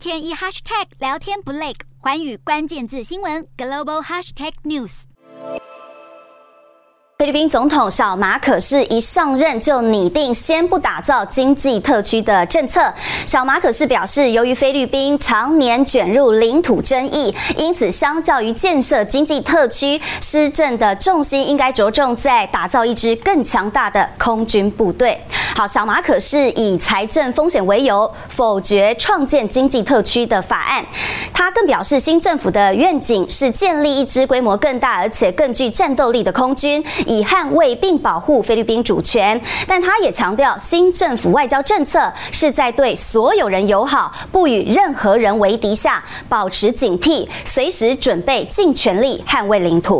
天一 hashtag 聊天不累，环宇关键字新闻 global hashtag news。菲律宾总统小马可是一上任就拟定先不打造经济特区的政策。小马可是表示，由于菲律宾常年卷入领土争议，因此相较于建设经济特区，施政的重心应该着重在打造一支更强大的空军部队。小马可是以财政风险为由否决创建经济特区的法案。他更表示，新政府的愿景是建立一支规模更大而且更具战斗力的空军。以捍卫并保护菲律宾主权，但他也强调，新政府外交政策是在对所有人友好、不与任何人为敌下，保持警惕，随时准备尽全力捍卫领土。